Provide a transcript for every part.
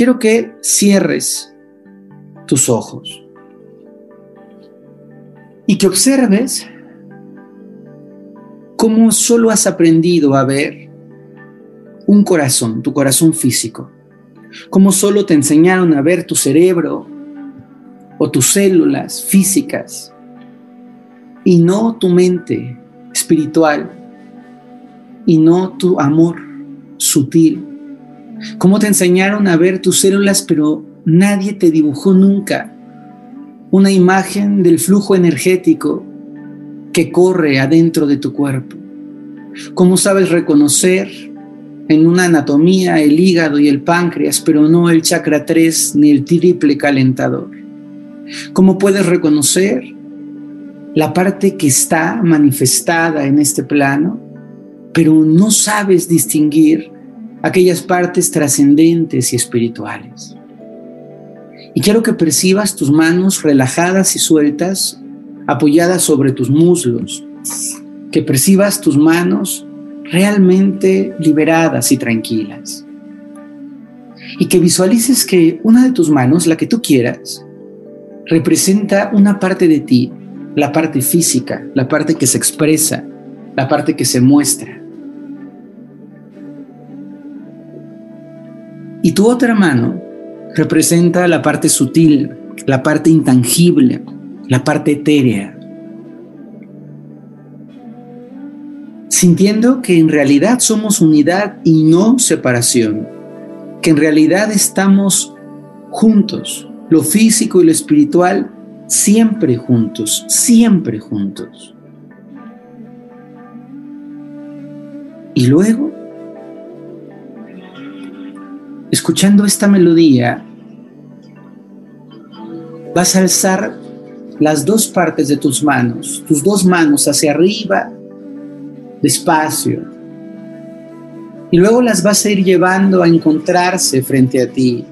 quiero que cierres tus ojos y que observes cómo solo has aprendido a ver un corazón, tu corazón físico, cómo solo te enseñaron a ver tu cerebro o tus células físicas y no tu mente espiritual y no tu amor sutil. Cómo te enseñaron a ver tus células, pero nadie te dibujó nunca una imagen del flujo energético que corre adentro de tu cuerpo. Cómo sabes reconocer en una anatomía el hígado y el páncreas, pero no el chakra 3 ni el triple calentador. Cómo puedes reconocer la parte que está manifestada en este plano, pero no sabes distinguir aquellas partes trascendentes y espirituales. Y quiero que percibas tus manos relajadas y sueltas, apoyadas sobre tus muslos, que percibas tus manos realmente liberadas y tranquilas. Y que visualices que una de tus manos, la que tú quieras, representa una parte de ti, la parte física, la parte que se expresa, la parte que se muestra. Y tu otra mano representa la parte sutil, la parte intangible, la parte etérea. Sintiendo que en realidad somos unidad y no separación, que en realidad estamos juntos, lo físico y lo espiritual siempre juntos, siempre juntos. Y luego escuchando esta melodía, vas a alzar las dos partes de tus manos, tus dos manos hacia arriba, despacio. Y luego las vas a ir llevando a encontrarse frente a ti,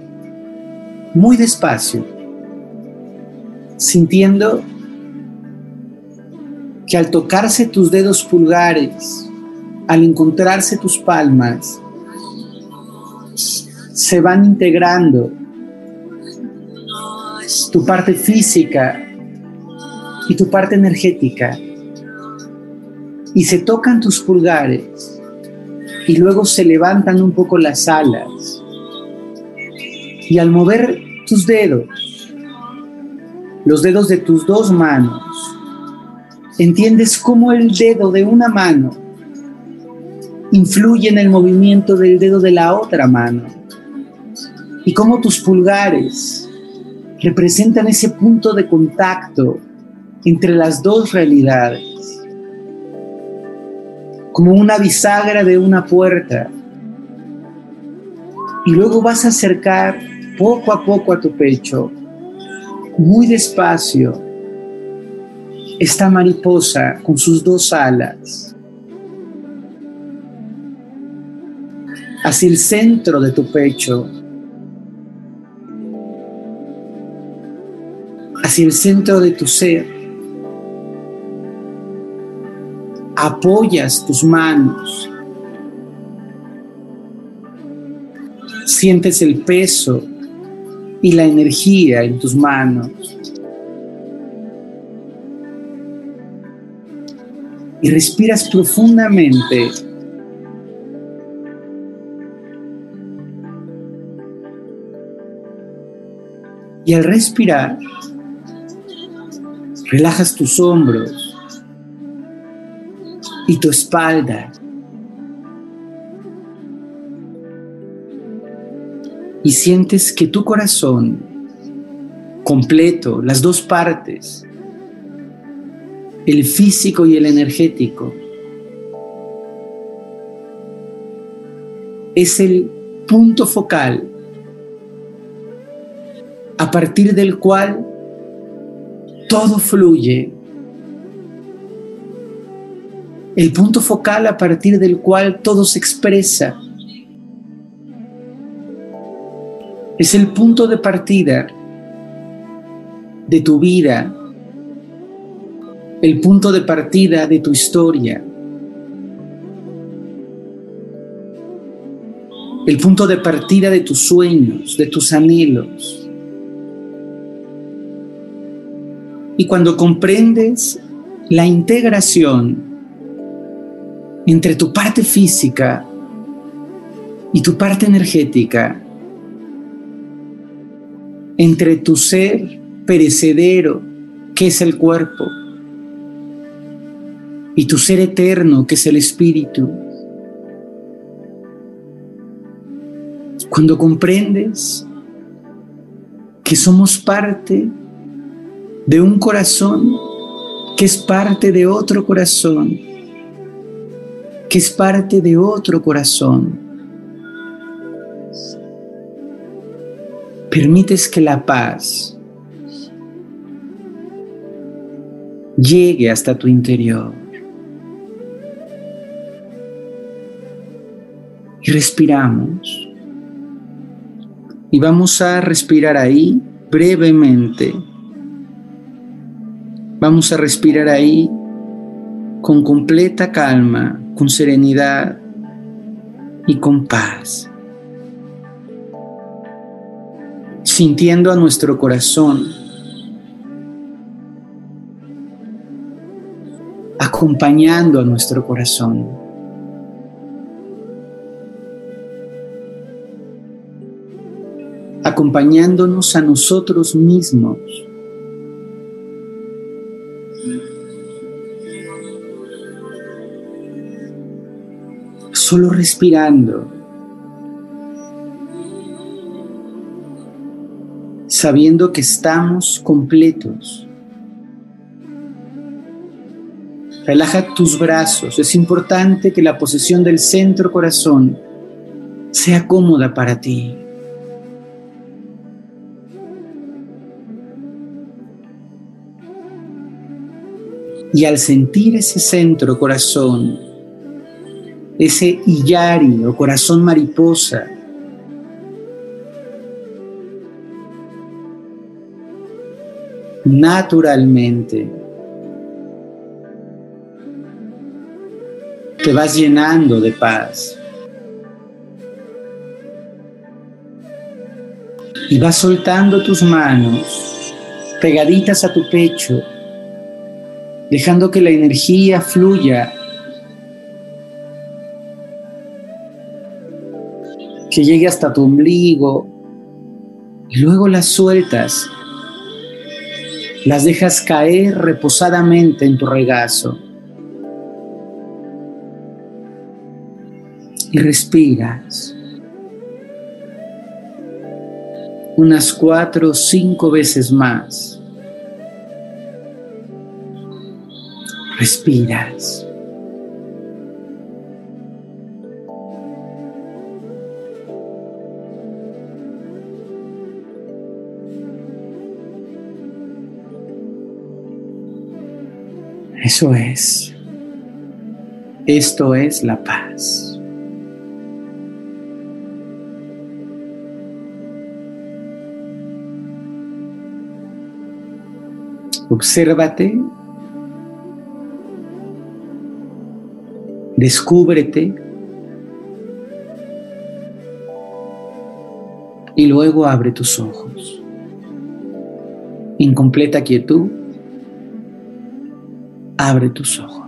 muy despacio, sintiendo que al tocarse tus dedos pulgares, al encontrarse tus palmas, se van integrando. Tu parte física y tu parte energética. Y se tocan tus pulgares y luego se levantan un poco las alas. Y al mover tus dedos, los dedos de tus dos manos, entiendes cómo el dedo de una mano influye en el movimiento del dedo de la otra mano y cómo tus pulgares representan ese punto de contacto entre las dos realidades, como una bisagra de una puerta. Y luego vas a acercar poco a poco a tu pecho, muy despacio, esta mariposa con sus dos alas hacia el centro de tu pecho hacia el centro de tu ser. Apoyas tus manos. Sientes el peso y la energía en tus manos. Y respiras profundamente Y al respirar, Relajas tus hombros y tu espalda. Y sientes que tu corazón completo, las dos partes, el físico y el energético, es el punto focal a partir del cual todo fluye. El punto focal a partir del cual todo se expresa. Es el punto de partida de tu vida, el punto de partida de tu historia. el punto de partida de tus sueños, de tus anhelos. Y cuando comprendes la integración entre tu parte física y tu parte energética, entre tu ser perecedero, que es el cuerpo, y tu ser eterno, que es el espíritu. Cuando comprendes que somos parte de un corazón que es parte de otro corazón, que es parte de otro corazón, permites que la paz llegue hasta tu interior. Y respiramos. Y vamos a respirar ahí brevemente. Vamos a respirar ahí con completa calma, con serenidad y con paz. sintiendo a nuestro corazón, acompañando a nuestro corazón. acompañándonos a nosotros mismos. Solo respirando. sabiendo que estamos completos. Relaja tus brazos. Es importante que la posesión del centro corazón sea cómoda para ti. Y al sentir ese centro corazón, ese iyari o corazón mariposa, naturalmente. Te vas llenando de paz. Y vas soltando tus manos pegaditas a tu pecho, dejando que la energía fluya, que llegue hasta tu ombligo y luego las sueltas las dejas caer reposadamente en tu regazo. Y respiras. Unas cuatro o cinco veces más. Respiras. Eso es. Esto es la paz. Obsérvate, descúbrete y luego abre tus ojos. En completa quietud abre tus ojos.